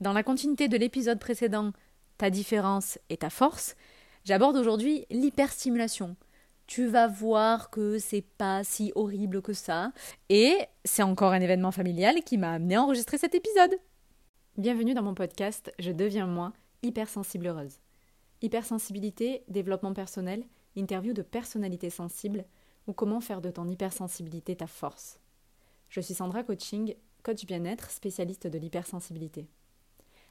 Dans la continuité de l'épisode précédent, Ta différence et ta force, j'aborde aujourd'hui l'hyperstimulation. Tu vas voir que c'est pas si horrible que ça. Et c'est encore un événement familial qui m'a amené à enregistrer cet épisode. Bienvenue dans mon podcast Je deviens moi, hypersensible heureuse. Hypersensibilité, développement personnel, interview de personnalités sensibles ou comment faire de ton hypersensibilité ta force. Je suis Sandra Coaching, coach bien-être, spécialiste de l'hypersensibilité.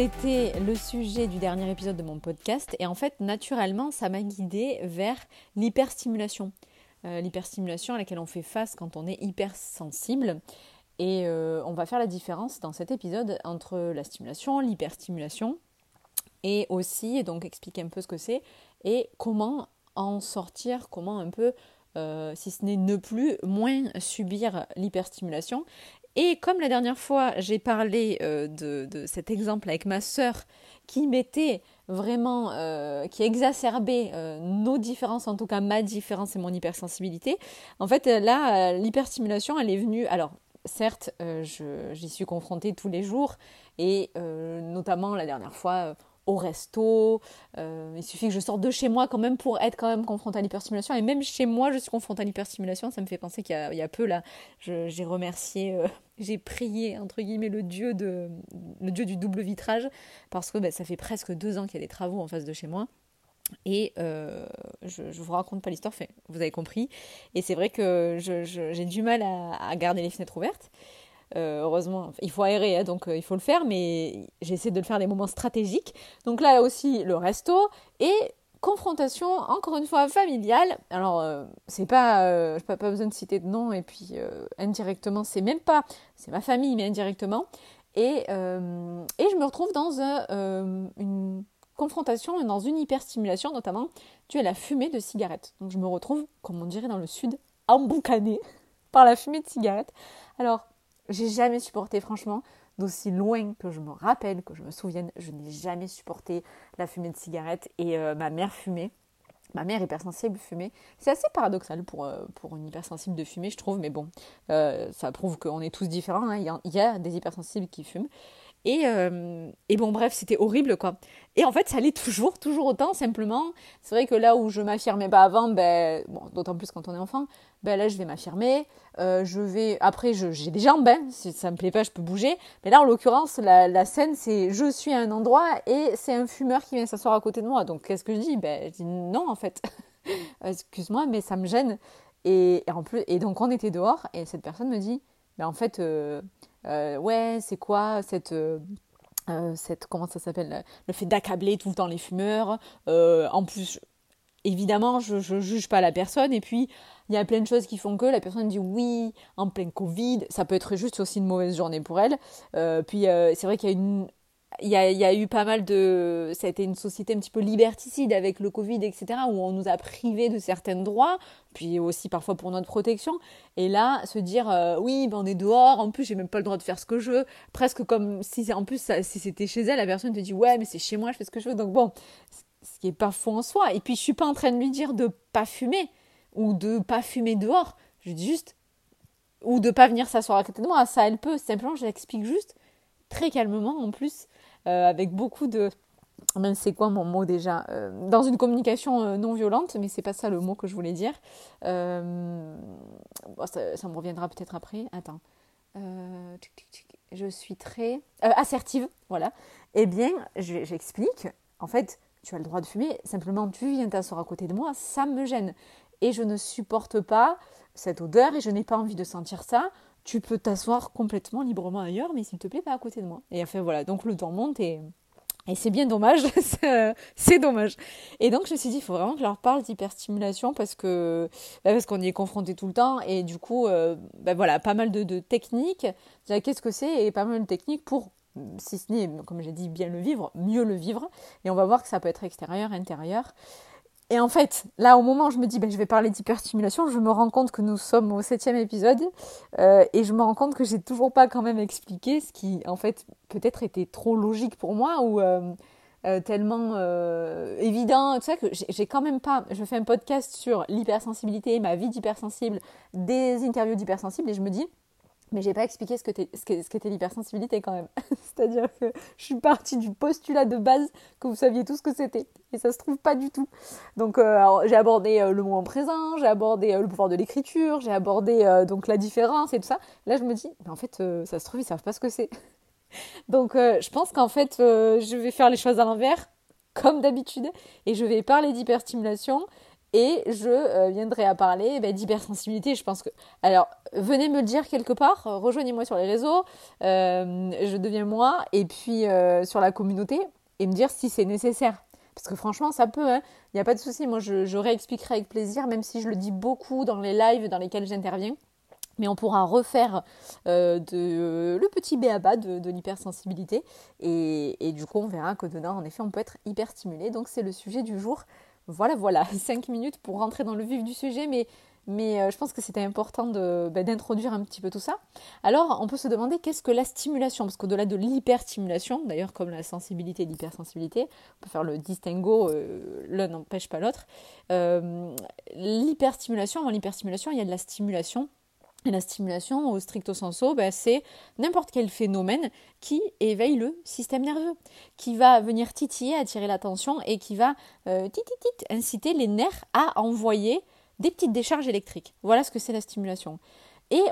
C'était le sujet du dernier épisode de mon podcast et en fait naturellement ça m'a guidée vers l'hyperstimulation. Euh, l'hyperstimulation à laquelle on fait face quand on est hypersensible. Et euh, on va faire la différence dans cet épisode entre la stimulation, l'hyperstimulation et aussi donc expliquer un peu ce que c'est et comment en sortir, comment un peu euh, si ce n'est ne plus, moins subir l'hyperstimulation et comme la dernière fois, j'ai parlé euh, de, cet exemple avec ma sœur qui mettait vraiment, euh, qui exacerbait euh, nos différences, en tout cas ma différence et mon hypersensibilité, en fait, là, l'hyperstimulation, elle est venue. Alors, certes, j'y suis confrontée tous les jours, et notamment la dernière fois, au resto. Euh, il suffit que je sorte de chez moi quand même pour être quand même confrontée à l'hyperstimulation. Et même chez moi, je suis confrontée à l'hyperstimulation. Ça me fait penser qu'il y, a peu là, j'ai remercié, euh, j'ai prié entre guillemets le dieu de le dieu du double vitrage parce que ben, ça fait presque deux ans qu'il y a des travaux en face de chez moi. Et euh, je vous raconte pas l'histoire, vous avez compris. Et c'est vrai que j'ai du mal à, garder les fenêtres ouvertes. Euh, heureusement, il faut aérer, hein, donc euh, il faut le faire, mais j'essaie de le faire des moments stratégiques. Donc là aussi, le resto et confrontation, encore une fois, familiale. Alors, euh, c'est pas, je n'ai pas besoin de citer de nom, et puis indirectement, c'est même pas, c'est ma famille, mais indirectement. Et, et je me retrouve dans une confrontation, dans une hyperstimulation, notamment tu as la fumée de cigarette. Donc je me retrouve, comme on dirait dans le sud, emboucanée par la fumée de cigarette. Alors, j'ai jamais supporté, franchement, d'aussi loin que je me rappelle, que je me souvienne, je n'ai jamais supporté la fumée de cigarette et euh, ma mère fumait. Ma mère hypersensible fumait. C'est assez paradoxal pour, euh, pour une hypersensible de fumer, je trouve, mais bon, euh, ça prouve qu'on est tous différents. Hein. Il, y a, des hypersensibles qui fument. Et, et bon, bref, c'était horrible, quoi. Et en fait, ça allait toujours, toujours autant, simplement. C'est vrai que là où je m'affirmais pas avant, ben, d'autant plus quand on est enfant, ben là je vais m'affirmer, euh, je vais après j'ai des jambes, hein, si ça me plaît pas je peux bouger, mais là en l'occurrence la, scène c'est je suis à un endroit et c'est un fumeur qui vient s'asseoir à côté de moi, donc qu'est-ce que je dis? Ben je dis non en fait, excuse-moi mais ça me gêne. Et, en plus et donc on était dehors et cette personne me dit ben en fait euh, euh, ouais c'est quoi cette cette comment ça s'appelle le fait d'accabler tout le temps les fumeurs en plus évidemment, je ne juge pas la personne. Et puis, il y a plein de choses qui font que la personne dit oui, en plein Covid. Ça peut être juste aussi une mauvaise journée pour elle. Euh, puis, euh, c'est vrai qu'il y a une. Il y, a, eu pas mal de... Ça a été une société un petit peu liberticide avec le Covid, etc., où on nous a privés de certains droits, puis aussi parfois pour notre protection. Et là, se dire, euh, oui, ben on est dehors, en plus, j'ai même pas le droit de faire ce que je veux, presque comme si, en plus, si c'était chez elle, la personne te dit, ouais, mais c'est chez moi, je fais ce que je veux. Donc bon, ce qui est pas faux en soi. Et puis je suis pas en train de lui dire de pas fumer ou de pas fumer dehors. Je dis juste ou de pas venir s'asseoir à côté de moi. Ça, elle peut. Simplement, je l'explique juste très calmement en plus, avec beaucoup de même c'est quoi mon mot déjà euh, Dans une communication euh, non violente, mais c'est pas ça le mot que je voulais dire. ça, me reviendra peut-être après. Attends. je suis très assertive, voilà. Eh bien, j'explique. En fait, tu as le droit de fumer, simplement tu viens t'asseoir à côté de moi, ça me gêne. Et je ne supporte pas cette odeur et je n'ai pas envie de sentir ça. Tu peux t'asseoir complètement librement ailleurs, mais s'il te plaît, pas à côté de moi. Et enfin voilà, donc le temps monte et, et c'est bien dommage, c'est dommage. Et donc je me suis dit, il faut vraiment que je leur parle d'hyperstimulation parce que bah, parce qu'on y est confronté tout le temps et du coup, euh, bah, voilà, pas mal de, de techniques. Qu'est-ce que c'est et pas mal de techniques pour si ce n'est, comme j'ai dit, bien le vivre, mieux le vivre. Et on va voir que ça peut être extérieur, intérieur. Et en fait, là, au moment où je me dis, ben, je vais parler d'hyperstimulation, je me rends compte que nous sommes au septième épisode euh, et je me rends compte que j'ai toujours pas quand même expliqué ce qui, en fait, peut-être était trop logique pour moi ou euh, euh, tellement évident. Tu sais que j'ai quand même pas. Je fais un podcast sur l'hypersensibilité, ma vie d'hypersensible, des interviews d'hypersensible et je me dis, mais j'ai pas expliqué ce qu'était ce ce l'hypersensibilité quand même. C'est-à-dire que je suis partie du postulat de base que vous saviez tout ce que c'était. Et ça se trouve pas du tout. Donc euh, j'ai abordé euh, le moment présent, j'ai abordé euh, le pouvoir de l'écriture, j'ai abordé donc la différence et tout ça. Là je me dis, mais en fait ça se trouve ils savent pas ce que c'est. donc je pense qu'en fait je vais faire les choses à l'envers, comme d'habitude, et je vais parler d'hyperstimulation et je euh, viendrai à parler bah, d'hypersensibilité. Je pense que. Alors, venez me le dire quelque part, rejoignez-moi sur les réseaux, euh, je deviens moi, et puis euh, sur la communauté, et me dire si c'est nécessaire. Parce que franchement, ça peut, hein. il n'y a pas de souci. Moi, je, réexpliquerai avec plaisir, même si je le dis beaucoup dans les lives dans lesquels j'interviens. Mais on pourra refaire le petit béaba de, de l'hypersensibilité. Et, du coup, on verra que dedans, en effet, on peut être hyper stimulé. Donc, c'est le sujet du jour. Voilà, voilà, cinq minutes pour rentrer dans le vif du sujet, mais, euh, je pense que c'était important bah, d'introduire un petit peu tout ça. Alors, on peut se demander qu'est-ce que la stimulation Parce qu'au-delà de l'hyperstimulation, d'ailleurs, comme la sensibilité et l'hypersensibilité, on peut faire le distinguo, euh, l'un n'empêche pas l'autre. Euh, l'hyperstimulation, avant l'hyperstimulation, il y a de la stimulation la stimulation, au stricto sensu, ben, c'est n'importe quel phénomène qui éveille le système nerveux, qui va venir titiller, attirer l'attention et qui va euh, inciter les nerfs à envoyer des petites décharges électriques. Voilà ce que c'est la stimulation. Et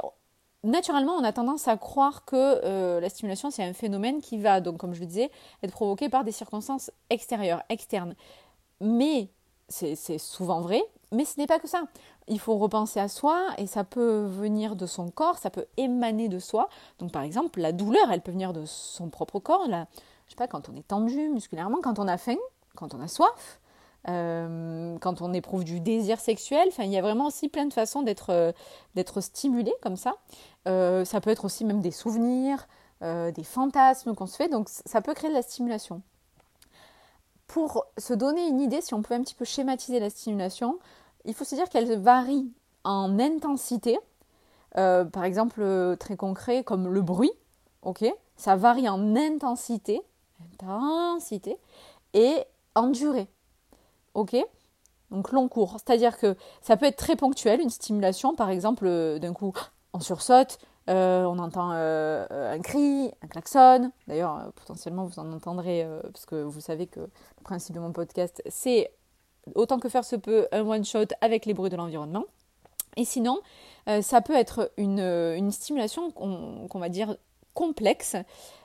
naturellement, on a tendance à croire que euh, la stimulation, c'est un phénomène qui va, donc comme je le disais, être provoqué par des circonstances extérieures, externes. Mais c'est souvent vrai, mais ce n'est pas que ça. Il faut repenser à soi et ça peut venir de son corps, ça peut émaner de soi. Donc par exemple, la douleur, elle peut venir de son propre corps. Là, je sais pas, quand on est tendu musculairement, quand on a faim, quand on a soif, euh, quand on éprouve du désir sexuel. Enfin, il y a vraiment aussi plein de façons d'être euh, stimulé comme ça. Euh, ça peut être aussi même des souvenirs, des fantasmes qu'on se fait. Donc ça peut créer de la stimulation pour se donner une idée, si on peut un petit peu schématiser la stimulation, il faut se dire qu'elle varie en intensité. Euh, par exemple, euh, très concret, comme le bruit, Ça varie en intensité, intensité, et en durée, Donc long cours. C'est-à-dire que ça peut être très ponctuel, une stimulation, par exemple, euh, d'un coup, on sursaute, euh, on entend euh, un cri, un klaxon. D'ailleurs, euh, potentiellement, vous en entendrez, parce que vous savez que le principe de mon podcast, c'est autant que faire se peut un one-shot avec les bruits de l'environnement. Et sinon, ça peut être une, une stimulation qu'on va dire complexe.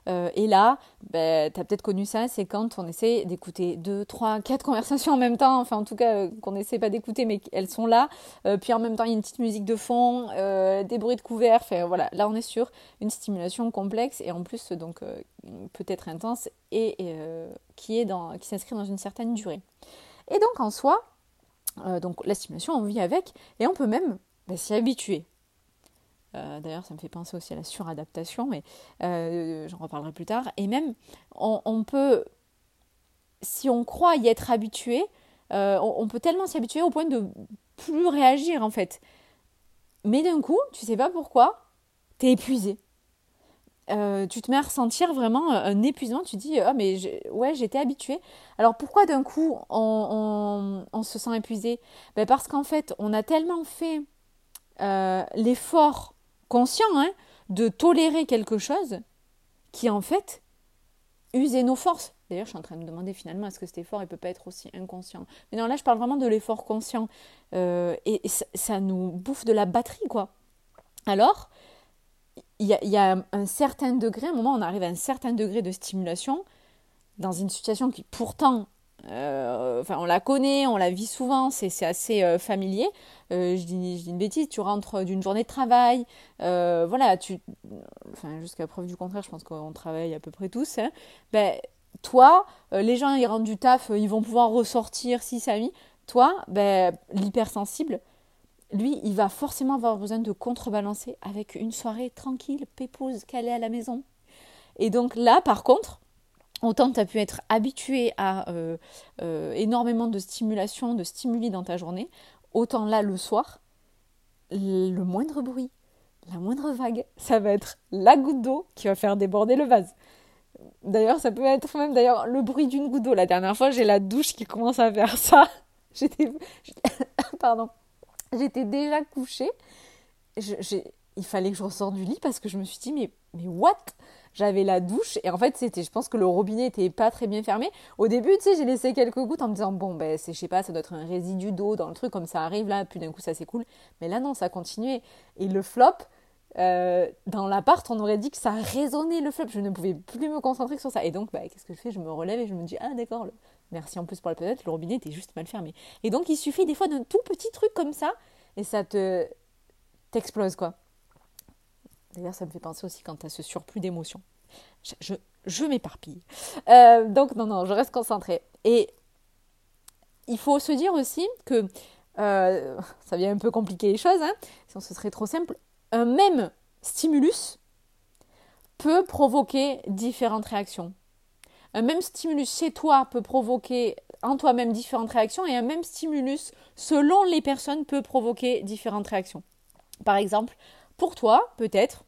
Euh, et là, ben, tu as peut-être connu ça, c'est quand on essaie d'écouter deux, trois, quatre conversations en même temps, enfin en tout cas euh, qu'on n'essaie pas d'écouter mais qu'elles sont là, euh, puis en même temps il y a une petite musique de fond, des bruits de couvert, enfin voilà, là on est sur une stimulation complexe et en plus donc peut-être intense et, qui est dans, qui s'inscrit dans une certaine durée. Et donc en soi, donc la stimulation on vit avec et on peut même ben, s'y habituer. Euh, d'ailleurs, ça me fait penser aussi à la suradaptation, mais euh, j'en reparlerai plus tard. Et même, on, peut, si on croit y être habitué, euh, on, peut tellement s'y habituer au point de plus réagir en fait. Mais d'un coup, tu sais pas pourquoi, tu es épuisé. tu te mets à ressentir vraiment un épuisement, tu dis ah mais ouais j'étais habitué. Alors pourquoi d'un coup on, on, se sent épuisé? Ben Parce qu'en fait on a tellement fait l'effort conscient hein, de tolérer quelque chose qui en fait usait nos forces. D'ailleurs, je suis en train de me demander finalement est-ce que cet effort ne peut pas être aussi inconscient? Mais non, là, je parle vraiment de l'effort conscient. Euh, et, ça, nous bouffe de la batterie, quoi. Alors, il y, y, a un certain degré, à un moment, on arrive à un certain degré de stimulation dans une situation qui pourtant euh, enfin, on la connaît, on la vit souvent, c'est assez euh, familier. Euh, je, dis, une bêtise, tu rentres d'une journée de travail, voilà, tu, enfin, jusqu'à preuve du contraire, je pense qu'on travaille à peu près tous. Hein. ben, toi, les gens, ils rentrent du taf, ils vont pouvoir ressortir si ça mis. Toi, ben, l'hypersensible, lui, il va forcément avoir besoin de contrebalancer avec une soirée tranquille, pépouse, calée à la maison. Et donc là, par contre, autant tu as pu être habitué à euh, euh, énormément de stimulation, de stimuli dans ta journée, autant là, le soir, le moindre bruit, la moindre vague, ça va être la goutte d'eau qui va faire déborder le vase. D'ailleurs, ça peut être même d'ailleurs le bruit d'une goutte d'eau. La dernière fois, j'ai la douche qui commence à faire ça. J'étais, pardon, j'étais déjà couchée. il fallait que je ressorte du lit parce que je me suis dit mais mais what? J'avais la douche et en fait c'était je pense que le robinet était pas très bien fermé au début tu sais j'ai laissé quelques gouttes en me disant bon ben c'est je sais pas ça doit être un résidu d'eau dans le truc comme ça arrive là puis d'un coup ça s'écoule mais là non ça continuait et le flop euh, dans l'appart, on aurait dit que ça résonnait le flop. Je ne pouvais plus me concentrer sur ça. Et donc, bah, qu'est-ce que je fais? Je me relève et je me dis Ah, d'accord, merci en plus pour la planète, le robinet était juste mal fermé. Et donc, il suffit des fois d'un tout petit truc comme ça et ça te t'explose, quoi. D'ailleurs, ça me fait penser aussi quand tu ce surplus d'émotions. Je, m'éparpille. Euh, donc, non, non, je reste concentrée. Et il faut se dire aussi que, euh, ça vient un peu compliquer les choses, hein, si ce serait trop simple, un même stimulus peut provoquer différentes réactions. Un même stimulus chez toi peut provoquer en toi-même différentes réactions et un même stimulus selon les personnes peut provoquer différentes réactions. Par exemple, pour toi, peut-être,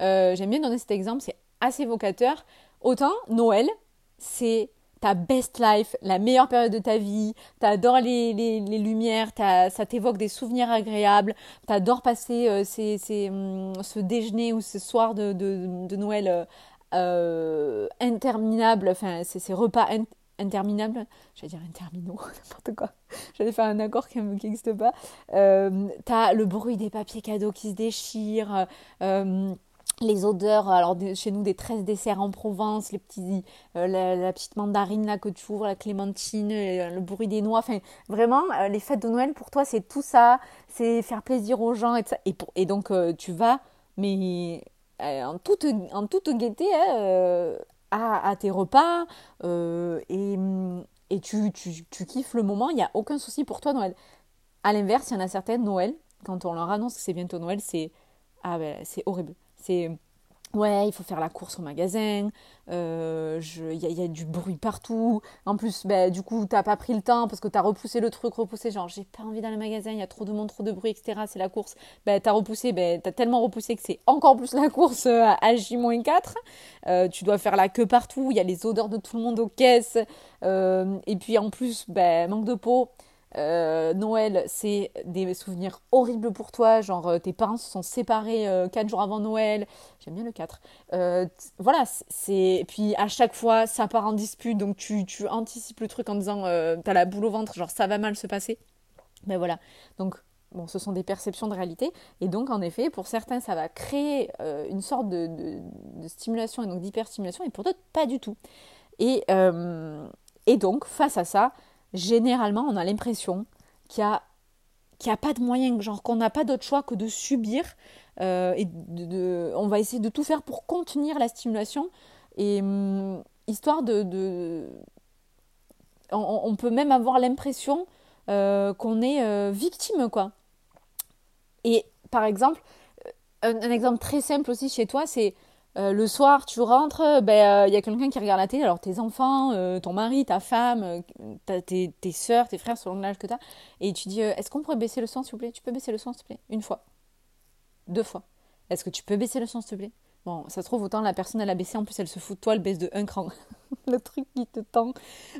euh, j'aime bien donner cet exemple, c'est assez évocateur. Autant Noël, c'est ta best life, la meilleure période de ta vie, t'adores les, les, lumières, ça t'évoque des souvenirs agréables, t'adores passer euh, hum, ce déjeuner ou ce soir de, de, Noël euh, interminable, enfin ces repas interminables, j'allais dire interminaux, n'importe quoi, j'allais faire un accord qui n'existe pas, euh, t'as le bruit des papiers cadeaux qui se déchirent, euh, les odeurs, alors chez nous des 13 desserts en Provence, les petits, euh, la, petite mandarine là que tu ouvres, la clémentine, euh, le bruit des noix, enfin vraiment les fêtes de Noël pour toi c'est tout ça, c'est faire plaisir aux gens et, ça. et, donc tu vas mais en toute, en toute gaieté hein, à, tes repas et, et tu, tu, tu, kiffes le moment, il n'y a aucun souci pour toi Noël. À l'inverse, il y en a certaines Noël, quand on leur annonce que c'est bientôt Noël, c'est ah ben, c'est horrible c'est ouais, il faut faire la course au magasin, euh, il y, a du bruit partout. En plus, bah, du coup, t'as pas pris le temps parce que tu as repoussé le truc, repoussé, genre j'ai pas envie d'aller au magasin, il y a trop de monde, trop de bruit, etc. C'est la course. Bah, t'as repoussé, bah, t'as tellement repoussé que c'est encore plus la course euh, à J-4. Euh, tu dois faire la queue partout, il y a les odeurs de tout le monde aux caisses. et puis en plus, manque de peau. Euh, Noël, c'est des souvenirs horribles pour toi, genre euh, tes parents se sont séparés 4 euh, jours avant Noël, j'aime bien le 4. voilà, c'est. Puis à chaque fois, ça part en dispute, donc tu, tu anticipes le truc en disant t'as la boule au ventre, genre ça va mal se passer. Ben voilà, donc bon, ce sont des perceptions de réalité, et donc en effet, pour certains, ça va créer une sorte de, de, stimulation et donc d'hyperstimulation, et pour d'autres, pas du tout. Et, et donc, face à ça, généralement, on a l'impression qu'il n'y a, a pas de moyen, genre qu'on n'a pas d'autre choix que de subir. Euh, et on va essayer de tout faire pour contenir la stimulation. Et hum, histoire de. on, peut même avoir l'impression euh, qu'on est euh, victime, quoi. Et par exemple, un, exemple très simple aussi chez toi, c'est euh, le soir, tu rentres, il ben, il euh, y a quelqu'un qui regarde la télé, alors tes enfants, euh, ton mari, ta femme, tes, tes soeurs, tes frères, selon l'âge que tu as, et tu dis Est-ce qu'on pourrait baisser le son, s'il vous plaît? Tu peux baisser le son, s'il te plaît? Une fois. Deux fois. Est-ce que tu peux baisser le son, s'il te plaît? Bon, ça se trouve, autant la personne, elle a baissé, en plus, elle se fout de toi, elle baisse de un cran. le truc qui te tend.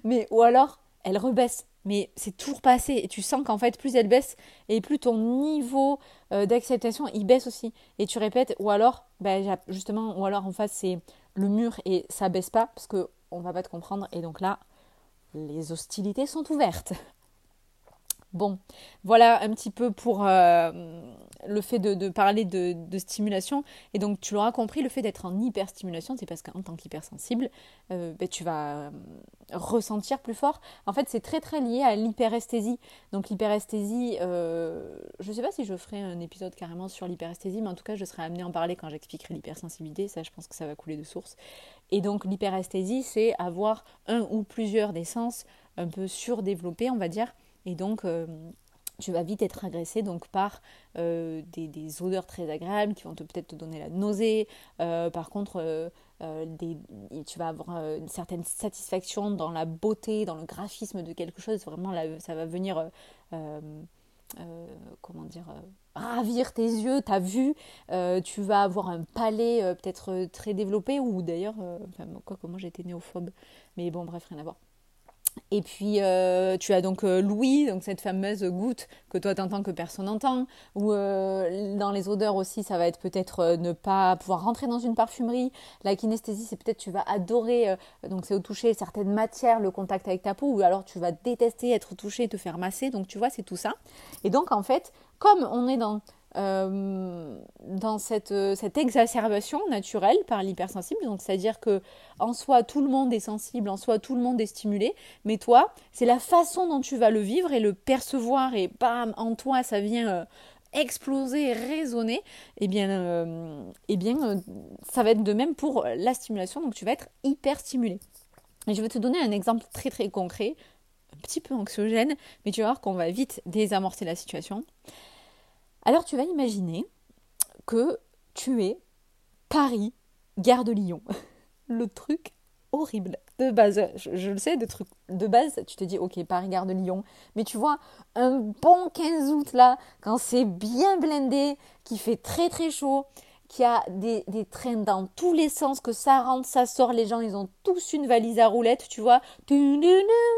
Mais, ou alors, elle rebaisse mais c'est toujours pas assez. Et tu sens qu'en fait, plus elle baisse, et plus ton niveau euh, d'acceptation, il baisse aussi. Et tu répètes, ou alors, ben, justement, ou alors en face, c'est le mur et ça baisse pas, parce qu'on va pas te comprendre. Et donc là, les hostilités sont ouvertes. Bon, voilà un petit peu pour euh, le fait de, parler de, stimulation. Et donc, tu l'auras compris, le fait d'être en hyperstimulation, c'est parce qu'en tant qu'hypersensible, euh, ben, tu vas euh, ressentir plus fort. En fait, c'est très très lié à l'hyperesthésie. Donc, l'hyperesthésie, je ne sais pas si je ferai un épisode carrément sur l'hyperesthésie, mais en tout cas, je serai amenée à en parler quand j'expliquerai l'hypersensibilité. Ça, je pense que ça va couler de source. Et donc, l'hyperesthésie, c'est avoir un ou plusieurs des sens un peu surdéveloppés, on va dire et donc, euh, tu vas vite être agressé donc par euh, des, odeurs très agréables qui vont peut-être te donner la nausée. Euh, par contre, tu vas avoir une certaine satisfaction dans la beauté, dans le graphisme de quelque chose. Vraiment, ça va venir, comment dire, ravir tes yeux, ta vue. tu vas avoir un palais peut-être très développé ou d'ailleurs, quoi moi j'étais néophobe, mais bon, bref, rien à voir. Et puis euh, tu as donc euh, Louis, donc cette fameuse goutte que toi t'entends que personne n'entend. Ou euh, dans les odeurs aussi, ça va être peut-être ne pas pouvoir rentrer dans une parfumerie. La kinesthésie, c'est peut-être tu vas adorer, donc c'est au toucher certaines matières, le contact avec ta peau, ou alors tu vas détester être touché, te faire masser. Donc tu vois, c'est tout ça. Et donc en fait, comme on est dans euh, dans cette, cette, exacerbation naturelle par l'hypersensible. Donc, c'est-à-dire que en soi, tout le monde est sensible, en soi, tout le monde est stimulé, mais toi, c'est la façon dont tu vas le vivre et le percevoir, et bam, en toi, ça vient euh, exploser, résonner. Et eh bien, euh, eh bien ça va être de même pour la stimulation, donc tu vas être hyper stimulé. Et je vais te donner un exemple très très concret, un petit peu anxiogène, mais tu vas voir qu'on va vite désamorcer la situation. Alors tu vas imaginer que tu es Paris, gare de Lyon. Le truc horrible de base. Je, le sais, de truc de base, tu te dis ok, Paris, gare de Lyon. Mais tu vois, un bon 15 août là, quand c'est bien blindé, qui fait très très chaud, qui a des, des, trains dans tous les sens, que ça rentre, ça sort, les gens ils ont tous une valise à roulettes, tu vois,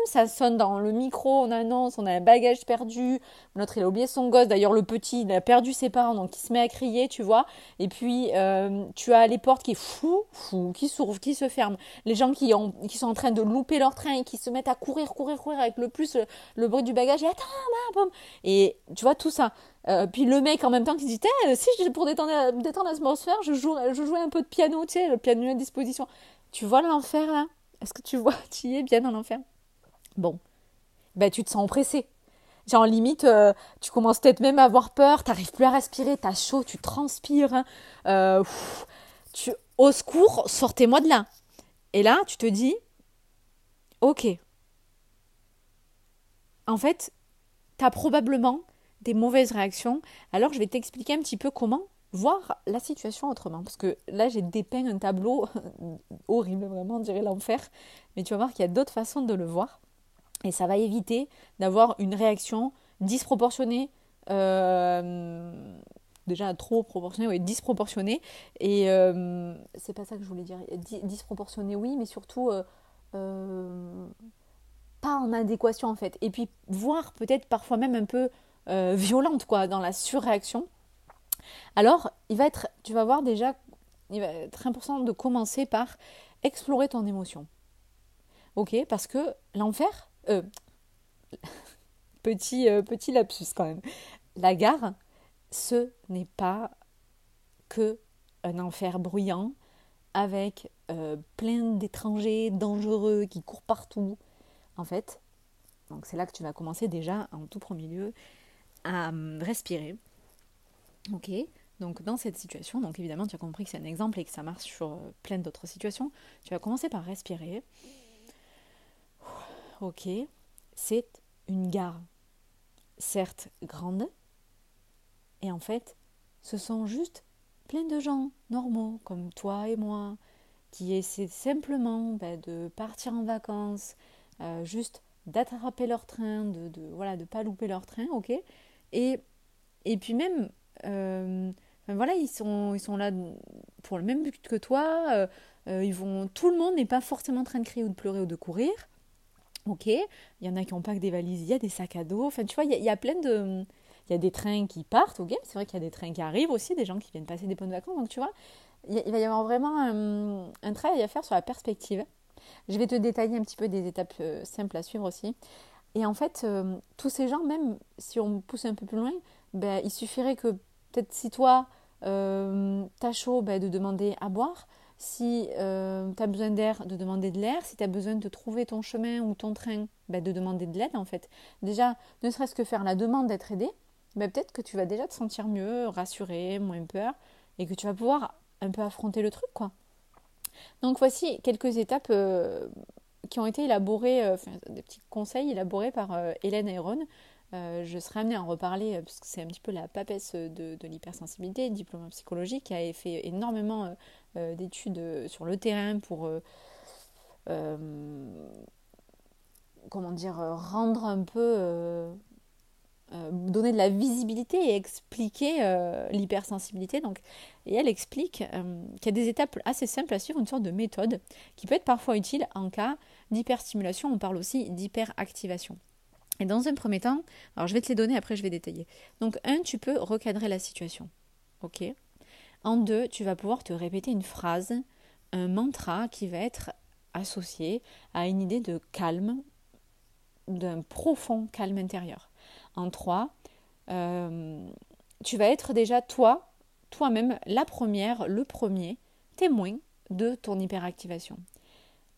ça sonne dans le micro, on annonce, on a un bagage perdu, l'autre il a oublié son gosse, d'ailleurs le petit il a perdu ses parents donc il se met à crier, tu vois, et puis euh, tu as les portes qui fou, fou, qui s'ouvrent, qui se ferment, les gens qui, ont, qui sont en train de louper leur train et qui se mettent à courir, courir, courir avec le plus le, bruit du bagage. Et attends, et tu vois tout ça. Euh, puis le mec en même temps qui dit si pour détendre, détendre l'atmosphère, je, je jouais un peu de piano, tu sais, le piano à disposition. Tu vois l'enfer là? Est-ce que tu vois, tu y es bien dans l'enfer? Bon, ben tu te sens oppressé. Genre limite, euh, tu commences peut-être même à avoir peur, t'arrives plus à respirer, t'as chaud, tu transpires. Hein. Euh, tu, au secours, sortez-moi de là. Et là, tu te dis, ok. En fait, t'as probablement des mauvaises réactions, alors je vais t'expliquer un petit peu comment voir la situation autrement. Parce que là, j'ai dépeint un tableau horrible, vraiment, on dirait l'enfer. Mais tu vas voir qu'il y a d'autres façons de le voir. Et ça va éviter d'avoir une réaction disproportionnée. Euh, déjà trop proportionnée, oui, disproportionnée. Et euh, c'est pas ça que je voulais dire. disproportionnée, oui, mais surtout euh, pas en adéquation en fait. Et puis voir peut-être parfois même un peu violente quoi, dans la surréaction, alors il va être, tu vas voir déjà, il va être important de commencer par explorer ton émotion. Ok, parce que l'enfer, euh, petit, euh, petit lapsus quand même, la gare, ce n'est pas que un enfer bruyant avec plein d'étrangers dangereux qui courent partout. En fait, donc c'est là que tu vas commencer déjà en tout premier lieu à hum, respirer. Ok, donc dans cette situation, donc évidemment tu as compris que c'est un exemple et que ça marche sur euh, plein d'autres situations, tu vas commencer par respirer. Ok, c'est une gare, certes grande, et en fait, ce sont juste plein de gens normaux comme toi et moi qui essaient simplement bah, de partir en vacances, euh, juste d'attraper leur train, de, de voilà, de pas louper leur train, ok et, et puis même, euh, voilà, ils sont, ils sont là pour le même but que toi. Euh, ils vont, tout le monde n'est pas forcément en train de crier ou de pleurer ou de courir. Ok, il y en a qui ont pas que des valises, il y a des sacs à dos. Enfin, tu vois, il y, a, plein de, il y a des trains qui partent. Ok, c'est vrai qu'il y a des trains qui arrivent aussi, des gens qui viennent passer des bonnes vacances. Donc tu vois, il, va y avoir vraiment un, travail à faire sur la perspective. Je vais te détailler un petit peu des étapes simples à suivre aussi. Et en fait, tous ces gens, même si on pousse un peu plus loin, ben, il suffirait que peut-être si toi, euh, t'as chaud, ben, de demander à boire. Si euh, tu as besoin d'air, de demander de l'air. Si tu as besoin de trouver ton chemin ou ton train, ben, de demander de l'aide en fait. Déjà, ne serait-ce que faire la demande d'être aidé, ben, peut-être que tu vas déjà te sentir mieux, rassuré, moins peur, et que tu vas pouvoir un peu affronter le truc, quoi. Donc voici quelques étapes euh, qui ont été élaborées, euh, des petits conseils élaborés par euh, Hélène Ayron. je serai amenée à en reparler parce que c'est un petit peu la papesse de, de l'hypersensibilité, diplôme en psychologie, qui a fait énormément d'études euh, sur le terrain pour euh, comment dire rendre un peu donner de la visibilité et expliquer l'hypersensibilité. Donc, et elle explique qu'il y a des étapes assez simples à suivre, une sorte de méthode qui peut être parfois utile en cas d'hyperstimulation. On parle aussi d'hyperactivation. Et dans un premier temps, alors je vais te les donner, après je vais détailler. Donc, un, tu peux recadrer la situation. Ok? En deux, tu vas pouvoir te répéter une phrase, un mantra qui va être associé à une idée de calme, d'un profond calme intérieur. En trois, euh, tu vas être déjà toi, toi-même, la première, le premier témoin de ton hyperactivation.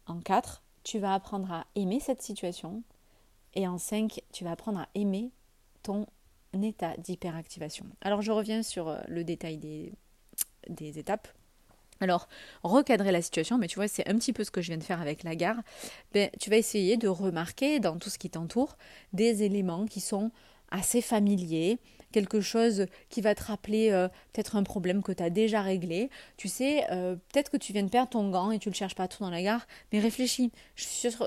En quatre, tu vas apprendre à aimer cette situation. Et en cinq, tu vas apprendre à aimer ton état d'hyperactivation. Alors je reviens sur euh, le détail des, des étapes. Alors, recadrer la situation, mais tu vois, c'est un petit peu ce que je viens de faire avec la gare. Ben, tu vas essayer de remarquer dans tout ce qui t'entoure des éléments qui sont assez familiers, quelque chose qui va te rappeler euh, peut-être un problème que tu as déjà réglé. Tu sais, euh, peut-être que tu viens de perdre ton gant et tu le cherches pas tout dans la gare, mais réfléchis. Je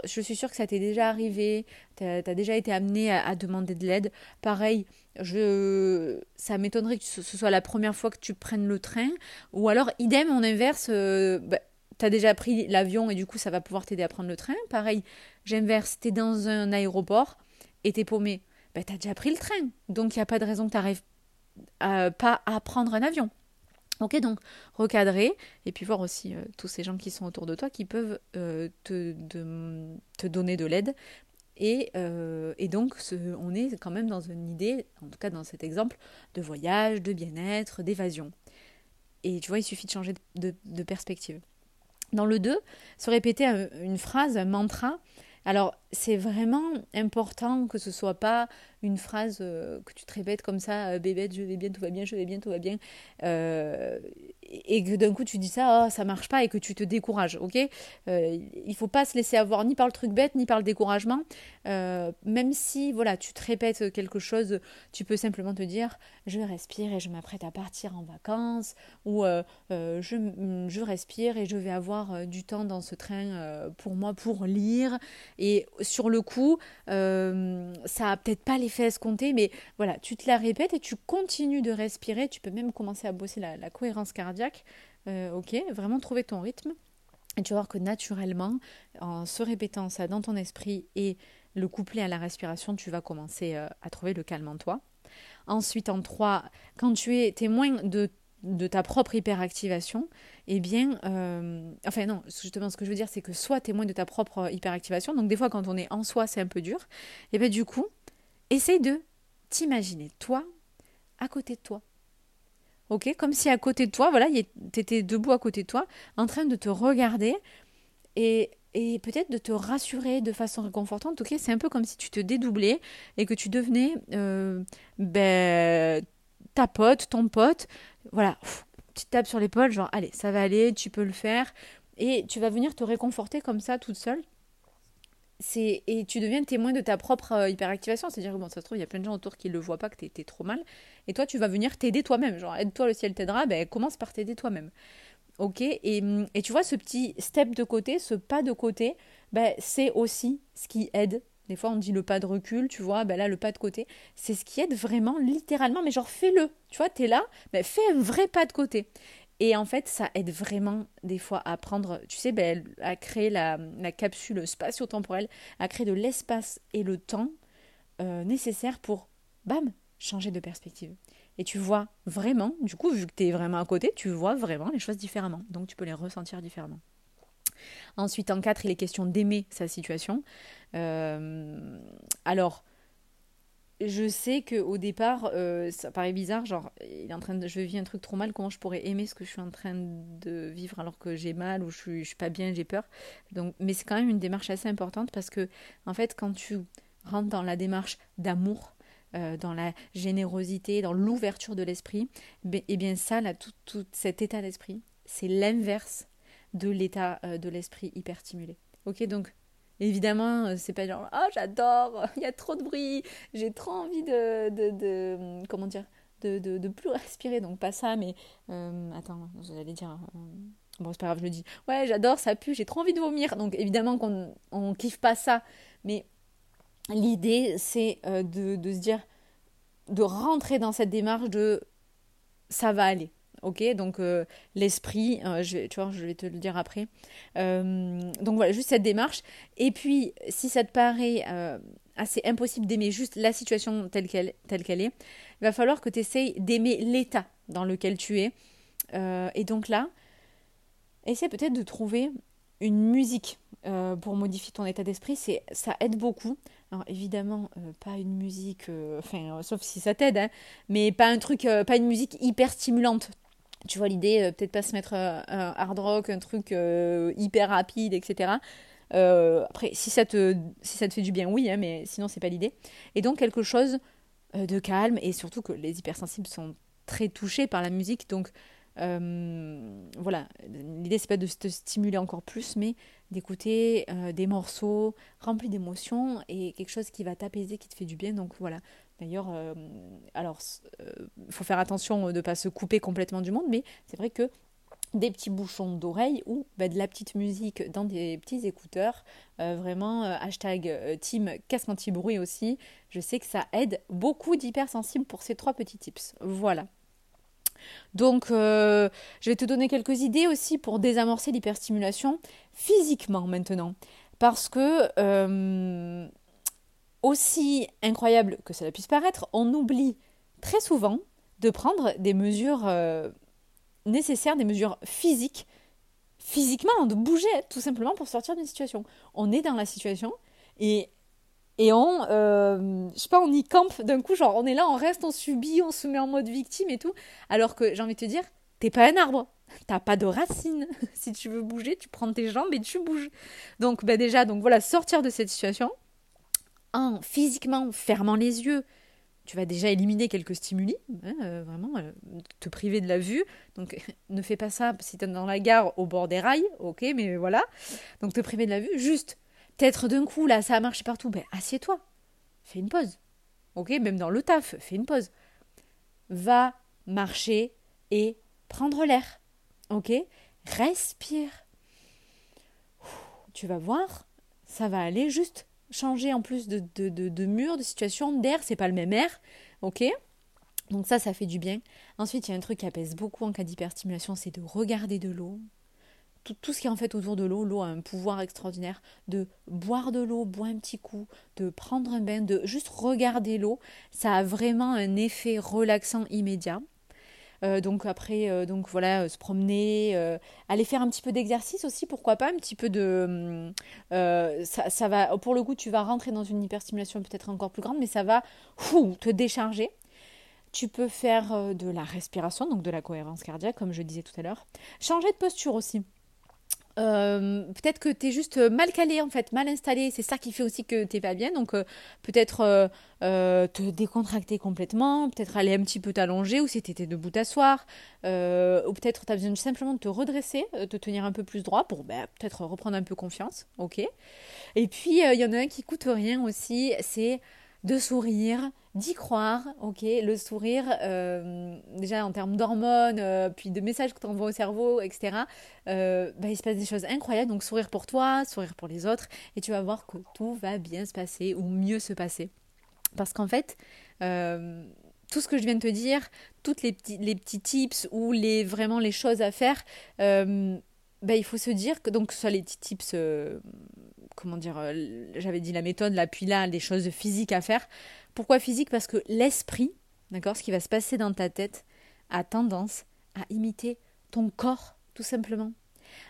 suis sûre, que ça t'est déjà arrivé, tu as, déjà été amené à, demander de l'aide. Pareil, je, ça m'étonnerait que ce soit la première fois que tu prennes le train, ou alors, idem, en inverse, euh, bah, tu as déjà pris l'avion et du coup, ça va pouvoir t'aider à prendre le train. Pareil, j'inverse, tu es dans un aéroport et tu es paumé bah, tu as déjà pris le train. Donc, il n'y a pas de raison que tu n'arrives pas à prendre un avion. Ok, donc recadrer et puis voir aussi euh, tous ces gens qui sont autour de toi qui peuvent euh, te, te, donner de l'aide. Et, euh, et, donc, on est quand même dans une idée, en tout cas dans cet exemple, de voyage, de bien-être, d'évasion. Et tu vois, il suffit de changer de, perspective. Dans le 2, se répéter une phrase, un mantra, alors, c'est vraiment important que ce soit pas une phrase euh, que tu te répètes comme ça, euh, bébête, je vais bien, tout va bien, je vais bien, tout va bien, et que d'un coup tu dis ça, oh, ça marche pas, et que tu te décourages, ok? Il faut pas se laisser avoir ni par le truc bête, ni par le découragement, même si, voilà, tu te répètes quelque chose, tu peux simplement te dire, je respire et je m'apprête à partir en vacances, ou je, je, respire et je vais avoir du temps dans ce train pour moi pour lire, et sur le coup, ça a peut-être pas les fait escompter, mais voilà, tu te la répètes et tu continues de respirer. Tu peux même commencer à bosser la, cohérence cardiaque. Euh, ok, vraiment trouver ton rythme. Et tu vas voir que naturellement, en se répétant ça dans ton esprit et le coupler à la respiration, tu vas commencer euh, à trouver le calme en toi. Ensuite, en trois, quand tu es témoin de, ta propre hyperactivation, eh bien, euh, enfin non, justement, ce que je veux dire, c'est que soit témoin de ta propre hyperactivation, donc des fois quand on est en soi, c'est un peu dur, et bien du coup, Essaye de t'imaginer, toi, à côté de toi. Comme si à côté de toi, voilà, tu étais debout à côté de toi, en train de te regarder et, et peut-être de te rassurer de façon réconfortante. Ok? C'est un peu comme si tu te dédoublais et que tu devenais euh, ben, ta pote, ton pote. Voilà, tu tapes sur l'épaule, genre, allez, ça va aller, tu peux le faire. Et tu vas venir te réconforter comme ça, toute seule et tu deviens témoin de ta propre euh, hyperactivation. C'est-à-dire que bon, ça se trouve, il y a plein de gens autour qui ne le voient pas, que tu es, trop mal. Et toi, tu vas venir t'aider toi-même. Genre, aide-toi, le ciel t'aidera. Ben, commence par t'aider toi-même. Ok? Et, et, tu vois, ce petit step de côté, ce pas de côté, ben, c'est aussi ce qui aide. Des fois, on dit le pas de recul, tu vois, ben là, le pas de côté, c'est ce qui aide vraiment, littéralement, mais genre, fais-le. Tu vois, tu es là, ben, fais un vrai pas de côté. Et en fait, ça aide vraiment des fois à prendre, tu sais, ben, à créer la, capsule spatio-temporelle, à créer de l'espace et le temps euh, nécessaire pour, bam, changer de perspective. Et tu vois vraiment, du coup, vu que tu es vraiment à côté, tu vois vraiment les choses différemment. Donc tu peux les ressentir différemment. Ensuite, en 4, il est question d'aimer sa situation. Euh, alors, je sais qu'au départ, euh, ça paraît bizarre, genre, il est en train de, je vis un truc trop mal, comment je pourrais aimer ce que je suis en train de vivre alors que j'ai mal ou je suis, suis pas bien, j'ai peur. Donc, mais c'est quand même une démarche assez importante parce que, en fait, quand tu rentres dans la démarche d'amour, euh, dans la générosité, dans l'ouverture de l'esprit, et eh bien ça, tout, tout cet état d'esprit, c'est l'inverse de l'état euh, de l'esprit hyper stimulé. Ok, donc Évidemment, euh, c'est pas genre oh j'adore, il y a trop de bruit, j'ai trop envie de, de, de, comment dire de, de, plus respirer, donc pas ça, mais euh, attends, j'allais dire euh, bon c'est pas grave, je le dis. Ouais, j'adore, ça pue, j'ai trop envie de vomir, donc évidemment qu'on on kiffe pas ça, mais l'idée c'est de, de se dire de rentrer dans cette démarche de ça va aller, ok Donc euh, l'esprit, euh, je, tu vois, je vais te le dire après. Euh, donc voilà, juste cette démarche. Et puis, si ça te paraît assez impossible d'aimer juste la situation telle qu'elle telle qu'elle est, il va falloir que tu essayes d'aimer l'état dans lequel tu es. et donc là, essaie peut-être de trouver une musique pour modifier ton état d'esprit, c'est ça aide beaucoup. Alors évidemment, pas une musique, enfin, sauf si ça t'aide, hein, mais pas un truc, pas une musique hyper stimulante tu vois l'idée, euh, peut-être pas se mettre euh, un hard rock, un truc euh, hyper rapide, etc. après, si ça, te, si ça te fait du bien, oui, hein, mais sinon, c'est pas l'idée. Et donc, quelque chose de calme, et surtout que les hypersensibles sont très touchés par la musique, donc voilà, l'idée c'est pas de te stimuler encore plus, mais d'écouter des morceaux remplis d'émotions et quelque chose qui va t'apaiser, qui te fait du bien. Donc voilà, D'ailleurs, euh, alors, il euh, faut faire attention de ne pas se couper complètement du monde, mais c'est vrai que des petits bouchons d'oreilles ou bah, de la petite musique dans des petits écouteurs. Euh, vraiment, hashtag team casque anti-bruit aussi. Je sais que ça aide beaucoup d'hypersensibles pour ces trois petits tips. Voilà. Donc, je vais te donner quelques idées aussi pour désamorcer l'hyperstimulation physiquement maintenant. Parce que aussi incroyable que cela puisse paraître, on oublie très souvent de prendre des mesures euh, nécessaires, des mesures physiques, physiquement, de bouger tout simplement pour sortir d'une situation. On est dans la situation et, et on, euh, je sais pas, on y campe d'un coup, genre on est là, on reste, on subit, on se met en mode victime et tout, alors que j'ai envie de te dire, t'es pas un arbre, t'as pas de racines. si tu veux bouger, tu prends tes jambes et tu bouges. Donc bah déjà, donc voilà, sortir de cette situation en physiquement fermant les yeux, tu vas déjà éliminer quelques stimuli, hein, euh, vraiment euh, te priver de la vue. Donc ne fais pas ça si tu es dans la gare au bord des rails, ok, mais voilà. Donc te priver de la vue, juste peut-être d'un coup là ça a marché partout, ben assieds-toi, fais une pause, ok, même dans le taf, fais une pause. Va marcher et prendre l'air, ok, respire. Tu vas voir, ça va aller juste changer en plus de, de, de, de mur, de situation, d'air, c'est pas le même air, ok? Donc ça, ça fait du bien. Ensuite, il y a un truc qui apaise beaucoup en cas d'hyperstimulation, c'est de regarder de l'eau. Tout, tout, ce qui est en fait autour de l'eau, l'eau a un pouvoir extraordinaire de boire de l'eau, boire un petit coup, de prendre un bain, de juste regarder l'eau. Ça a vraiment un effet relaxant immédiat. Euh, donc après, euh, donc voilà, euh, se promener, aller faire un petit peu d'exercice aussi, pourquoi pas, un petit peu de... Ça, ça, va, pour le coup, tu vas rentrer dans une hyperstimulation peut-être encore plus grande, mais ça va te décharger. Tu peux faire de la respiration, donc de la cohérence cardiaque, comme je disais tout à l'heure. Changer de posture aussi. Euh, peut-être que tu es juste mal calé en fait, mal installé, c'est ça qui fait aussi que t'es pas bien, donc euh, peut-être euh, te décontracter complètement, peut-être aller un petit peu t'allonger, ou si tu étais debout t'asseoir, ou peut-être tu as besoin simplement de te redresser, de tenir un peu plus droit pour ben, peut-être reprendre un peu confiance, ok. Et puis il y en a un qui coûte rien aussi, c'est de sourire, d'y croire, ok, le sourire, euh, déjà en termes d'hormones, euh, puis de messages que tu envoies au cerveau, etc., euh, bah, il se passe des choses incroyables, donc sourire pour toi, sourire pour les autres, et tu vas voir que tout va bien se passer, ou mieux se passer. Parce qu'en fait, tout ce que je viens de te dire, toutes les petits, les petits tips, ou les, vraiment les choses à faire, bah, il faut se dire que, donc, ce soit les petits tips comment dire, j'avais dit la méthode, là, puis là, les choses physiques à faire. Pourquoi physique? Parce que l'esprit, d'accord, ce qui va se passer dans ta tête, a tendance à imiter ton corps, tout simplement.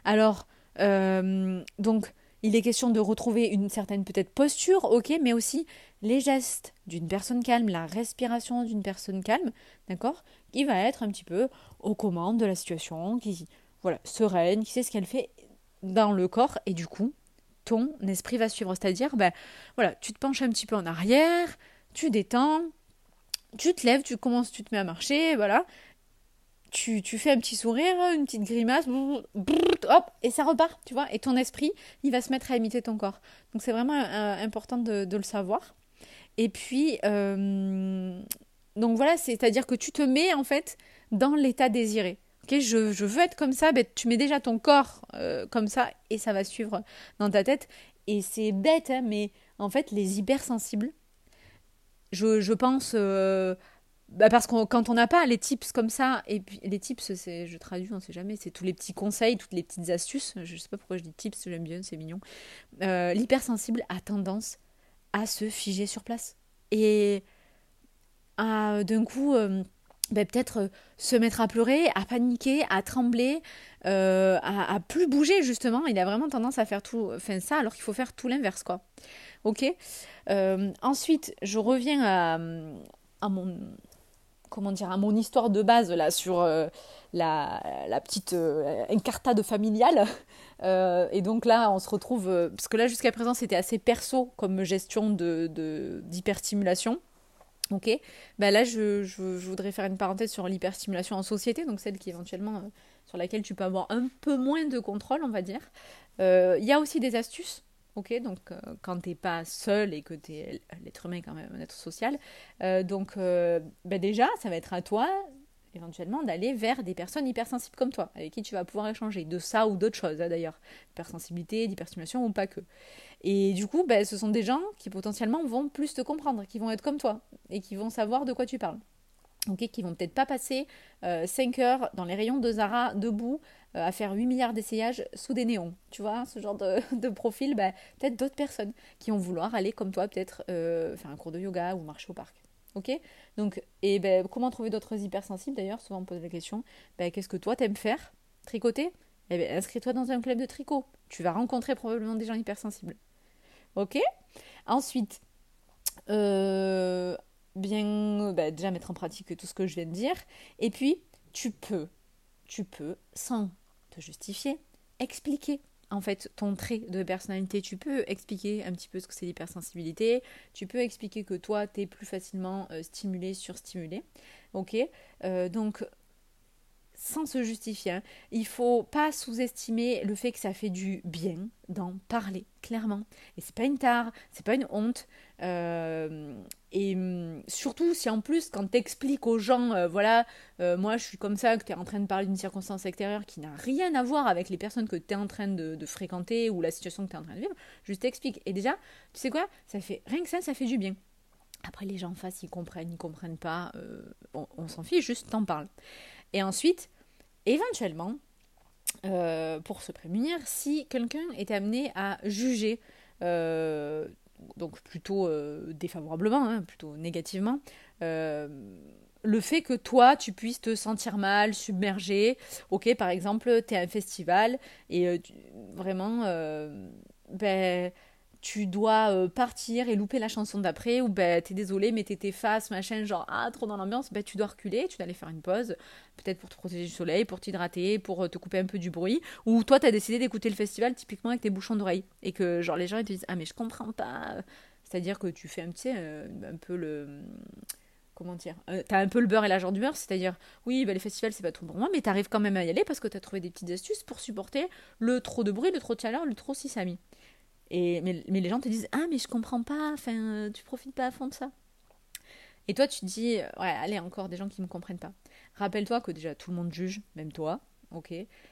Alors, donc, il est question de retrouver une certaine peut-être posture, ok, mais aussi les gestes d'une personne calme, la respiration d'une personne calme, d'accord, qui va être un petit peu aux commandes de la situation, qui voilà sereine, qui sait ce qu'elle fait dans le corps et du coup ton esprit va suivre, c'est-à-dire ben voilà, tu te penches un petit peu en arrière, tu détends, tu te lèves, tu commences, tu te mets à marcher, voilà, tu, fais un petit sourire, une petite grimace, hop, et ça repart, tu vois. Et ton esprit, il va se mettre à imiter ton corps. Donc c'est vraiment euh, important de, le savoir. Et puis, euh, donc voilà, c'est-à-dire que tu te mets en fait dans l'état désiré. Ok, je, veux être comme ça, ben, tu mets déjà ton corps euh, comme ça et ça va suivre dans ta tête. Et c'est bête, hein, mais en fait, les hypersensibles, je, pense bah parce que quand on n'a pas les tips comme ça, et puis les tips, je traduis, on ne sait jamais, c'est tous les petits conseils, toutes les petites astuces. Je ne sais pas pourquoi je dis tips, j'aime bien, c'est mignon. Euh, l'hypersensible a tendance à se figer sur place. Et à d'un coup, euh, bah, peut-être euh, se mettre à pleurer, à paniquer, à trembler, à, à, plus bouger justement. Il a vraiment tendance à faire tout, enfin ça, alors qu'il faut faire tout l'inverse, quoi. Ok. ensuite, je reviens à, mon comment dire, à mon histoire de base là sur euh, la, la, petite euh, incartade familiale. Euh, et donc là, on se retrouve, parce que là jusqu'à présent c'était assez perso comme gestion de d'hyperstimulation. Ok, bah là je, je, voudrais faire une parenthèse sur l'hyperstimulation en société, donc celle qui éventuellement sur laquelle tu peux avoir un peu moins de contrôle, on va dire. Il y a aussi des astuces Ok, donc euh, quand t'es pas seul et que t'es l'être humain est quand même un être social, euh, donc euh, ben déjà ça va être à toi éventuellement d'aller vers des personnes hypersensibles comme toi, avec qui tu vas pouvoir échanger de ça ou d'autres choses hein, d'ailleurs, hypersensibilité, d'hyperstimulation ou pas que. Et du coup, ben, ce sont des gens qui potentiellement vont plus te comprendre, qui vont être comme toi et qui vont savoir de quoi tu parles. Ok, qui vont peut-être pas passer 5 heures dans les rayons de Zara debout euh, à faire 8 milliards d'essayages sous des néons. Tu vois, ce genre de, profil, bah, peut-être d'autres personnes qui vont vouloir aller comme toi, peut-être euh, faire un cours de yoga ou marcher au parc. Ok Donc, et ben, comment trouver d'autres hypersensibles d'ailleurs? Souvent on pose la question ben, qu'est-ce que toi t'aimes faire? Tricoter? Eh ben, inscris-toi dans un club de tricot. Tu vas rencontrer probablement des gens hypersensibles. Ok Ensuite, euh, bien ben, déjà mettre en pratique tout ce que je viens de dire. Et puis, tu peux, tu peux, sans te justifier, expliquer en fait ton trait de personnalité. Tu peux expliquer un petit peu ce que c'est l'hypersensibilité, tu peux expliquer que toi, tu es plus facilement euh, stimulé, surstimulé. Ok euh, Donc, sans se justifier, hein, il faut pas sous-estimer le fait que ça fait du bien d'en parler clairement. Et c'est pas une tare, c'est pas une honte. Euh, et hum, surtout si en plus, quand tu expliques aux gens, euh, voilà, euh, moi je suis comme ça, que tu es en train de parler d'une circonstance extérieure qui n'a rien à voir avec les personnes que tu es en train de, fréquenter ou la situation que tu es en train de vivre, juste t'explique. Et déjà, tu sais quoi Ça fait rien que ça, ça fait du bien. Après, les gens en face, ils comprennent, ils comprennent pas, on, on s'en fiche, juste t'en parles. Et ensuite, éventuellement, pour se prémunir, si quelqu'un est amené à juger donc plutôt euh, défavorablement, hein, plutôt négativement, euh, le fait que toi, tu puisses te sentir mal, submergé. Ok, par exemple, tu es à un festival et euh, vraiment, ben, tu dois euh, partir et louper la chanson d'après, ou ben t'es désolé, mais t'es face, machin, genre ah trop dans l'ambiance, ben tu dois reculer, tu dois aller faire une pause, peut-être pour te protéger du soleil, pour t'hydrater, pour euh, te couper un peu du bruit, ou toi t'as décidé d'écouter le festival typiquement avec tes bouchons d'oreilles, et que genre les gens ils te disent ah mais je comprends pas, c'est-à-dire que tu fais un petit, euh, un peu le comment dire, t'as un peu le beurre et l'argent du beurre, c'est-à-dire, oui, ben, les festivals, c'est pas trop pour moi, mais t'arrives quand même à y aller parce que t'as trouvé des petites astuces pour supporter le trop de bruit, le trop de chaleur, le trop sisami. Mais, les gens te disent Ah, mais je comprends pas, enfin, euh, tu profites pas à fond de ça. Et toi, tu te dis Ouais, allez, encore des gens qui me comprennent pas. Rappelle-toi que déjà tout le monde juge, même toi, ok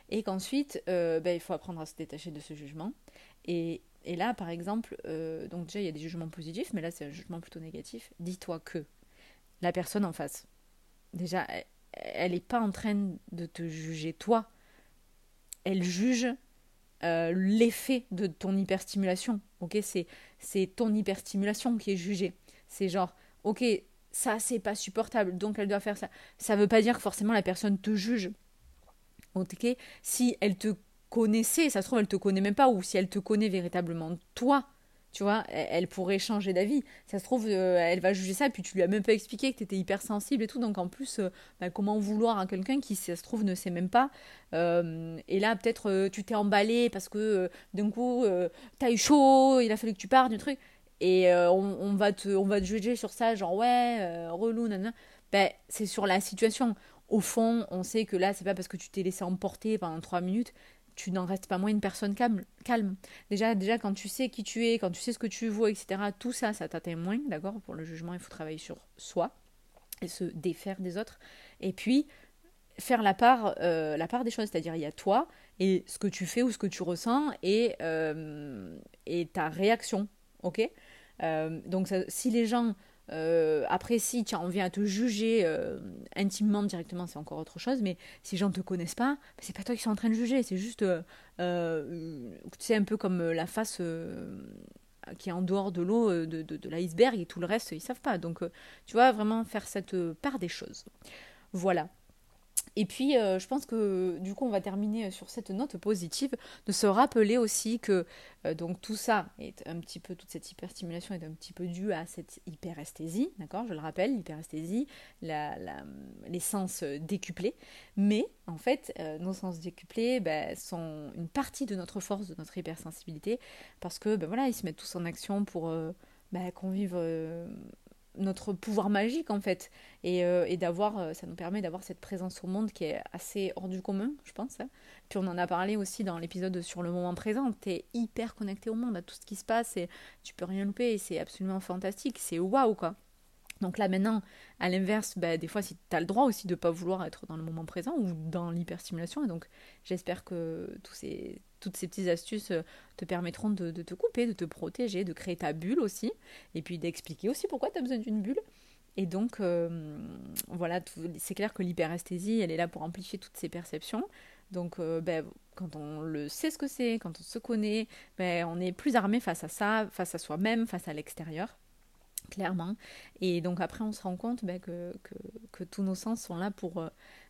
Et qu'ensuite, euh, ben, il faut apprendre à se détacher de ce jugement. Et, et là, par exemple, euh, donc déjà, il y a des jugements positifs, mais là, c'est un jugement plutôt négatif. Dis-toi que la personne en face, déjà, elle n'est pas en train de te juger toi. Elle juge euh, l'effet de ton hyperstimulation. Ok, c'est c'est ton hyperstimulation qui est jugée. C'est genre, ok, ça c'est pas supportable, donc elle doit faire ça. Ça veut pas dire que forcément la personne te juge. Ok, si elle te connaissait, ça se trouve, elle te connaît même pas, ou si elle te connaît véritablement toi, tu vois, elle, pourrait changer d'avis. Ça se trouve, euh, elle va juger ça, puis tu lui as même pas expliqué que tu étais hypersensible et tout. Donc en plus, euh, bah, comment vouloir à quelqu'un qui, ça se trouve, ne sait même pas. Euh, et là, peut-être tu t'es emballé parce que d'un coup, t'as eu chaud, il a fallu que tu partes du truc. Et on, va te, on va te juger sur ça, genre ouais, relou, nanana. Ben, c'est sur la situation. Au fond, on sait que là, c'est pas parce que tu t'es laissé emporter pendant trois minutes tu n'en restes pas moins une personne calme. Déjà, déjà, quand tu sais qui tu es, quand tu sais ce que tu vaux, etc., tout ça, ça t'atteint moins, d'accord? Pour le jugement, il faut travailler sur soi et se défaire des autres. Et puis, faire la part, euh, la part des choses, c'est-à-dire il y a toi et ce que tu fais ou ce que tu ressens et, euh, et ta réaction, ok? Euh, Donc, si les gens euh, après, si as envie à te juger euh, intimement, directement, c'est encore autre chose. Mais si les gens ne te connaissent pas, bah, c'est pas toi qui sont en train de juger. C'est juste, euh, un peu comme la face qui est en dehors de l'eau, de, de, de l'iceberg, et tout le reste, ils savent pas. Donc, tu vois, vraiment faire cette part des choses. Voilà. Et puis, euh, je pense que du coup, on va terminer sur cette note positive, de se rappeler aussi que euh, donc tout ça est un petit peu, toute cette hyperstimulation est un petit peu due à cette hyperesthésie, d'accord Je le rappelle, l'hyperesthésie, les sens décuplés, mais en fait, euh, nos sens décuplés ben, sont une partie de notre force, de notre hypersensibilité, parce que ben, voilà, ils se mettent tous en action pour ben, qu'on vive notre pouvoir magique en fait. Et, euh, et d'avoir euh, ça nous permet d'avoir cette présence au monde qui est assez hors du commun je pense hein. puis on en a parlé aussi dans l'épisode sur le moment présent. Tu es hyper connecté au monde à tout ce qui se passe et tu peux rien louper et c'est absolument fantastique. C'est waouh quoi. Donc là maintenant, à l'inverse, bah, des fois, si tu as le droit aussi de ne pas vouloir être dans le moment présent ou dans l'hyperstimulation, et donc j'espère que tous ces, toutes ces petites astuces euh, te permettront de, te couper, de te protéger, de créer ta bulle aussi, et puis d'expliquer aussi pourquoi tu as besoin d'une bulle. Et donc, euh, voilà, c'est clair que l'hyperesthésie, elle est là pour amplifier toutes ces perceptions. Donc, euh, ben, quand on le sait ce que c'est, quand on se connaît, ben, on est plus armé face à ça, face à soi-même, face à l'extérieur, clairement. Et donc après, on se rend compte ben, que, que, tous nos sens sont là pour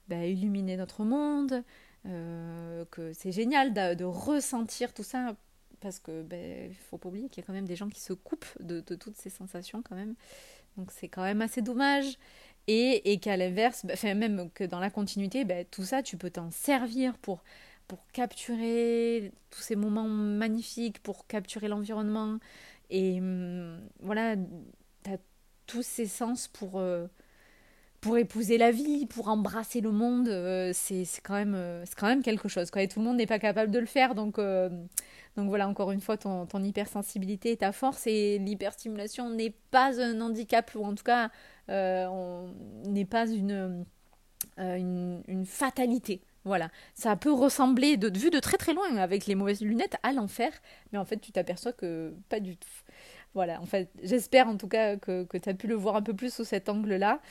illuminer notre monde, euh, que c'est génial de, ressentir tout ça parce que ben faut pas oublier qu'il y a quand même des gens qui se coupent de, toutes ces sensations quand même. Donc c'est quand même assez dommage. Et, et qu'à l'inverse ben, même que dans la continuité ben, tout ça tu peux t'en servir pour pour capturer tous ces moments magnifiques pour capturer l'environnement. Et hum, voilà tu as tous ces sens pour euh, pour épouser la vie, pour embrasser le monde, euh, c'est quand, même, euh, quand même quelque chose. Et tout le monde n'est pas capable de le faire. Donc, euh, donc voilà, encore une fois, ton, ton hypersensibilité est ta force et l'hyperstimulation n'est pas un handicap, ou en tout cas, n'est pas une, une, fatalité. Voilà, ça peut ressembler, de, vu de très très loin, avec les mauvaises lunettes, à l'enfer, mais en fait, tu t'aperçois que pas du tout. Voilà, en fait, j'espère en tout cas que, que tu as pu le voir un peu plus sous cet angle-là.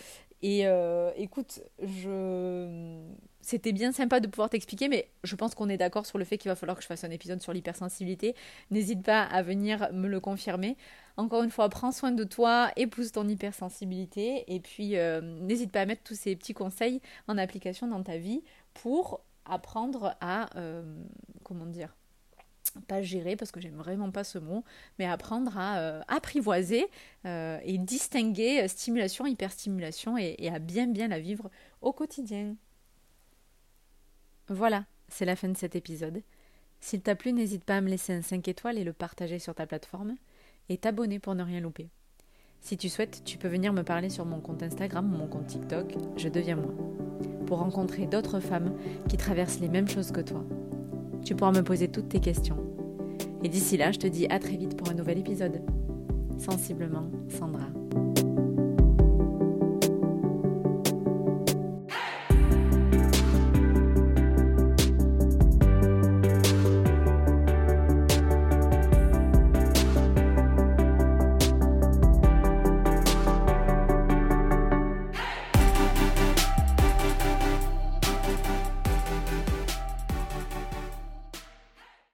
Et euh, écoute, je... c'était bien sympa de pouvoir t'expliquer, mais je pense qu'on est d'accord sur le fait qu'il va falloir que je fasse un épisode sur l'hypersensibilité. N'hésite pas à venir me le confirmer. Encore une fois, prends soin de toi, épouse ton hypersensibilité, et puis euh, n'hésite pas à mettre tous ces petits conseils en application dans ta vie pour apprendre à, euh, comment dire, pas gérer parce que j'aime vraiment pas ce mot, mais apprendre à euh, apprivoiser euh, et distinguer euh, stimulation, hyperstimulation et, et, à bien bien la vivre au quotidien. Voilà, c'est la fin de cet épisode. S'il t'a plu, n'hésite pas à me laisser un 5 étoiles et le partager sur ta plateforme et t'abonner pour ne rien louper. Si tu souhaites, tu peux venir me parler sur mon compte Instagram ou mon compte TikTok, je deviens moi, pour rencontrer d'autres femmes qui traversent les mêmes choses que toi tu pourras me poser toutes tes questions. Et d'ici là, je te dis à très vite pour un nouvel épisode. Sensiblement, Sandra.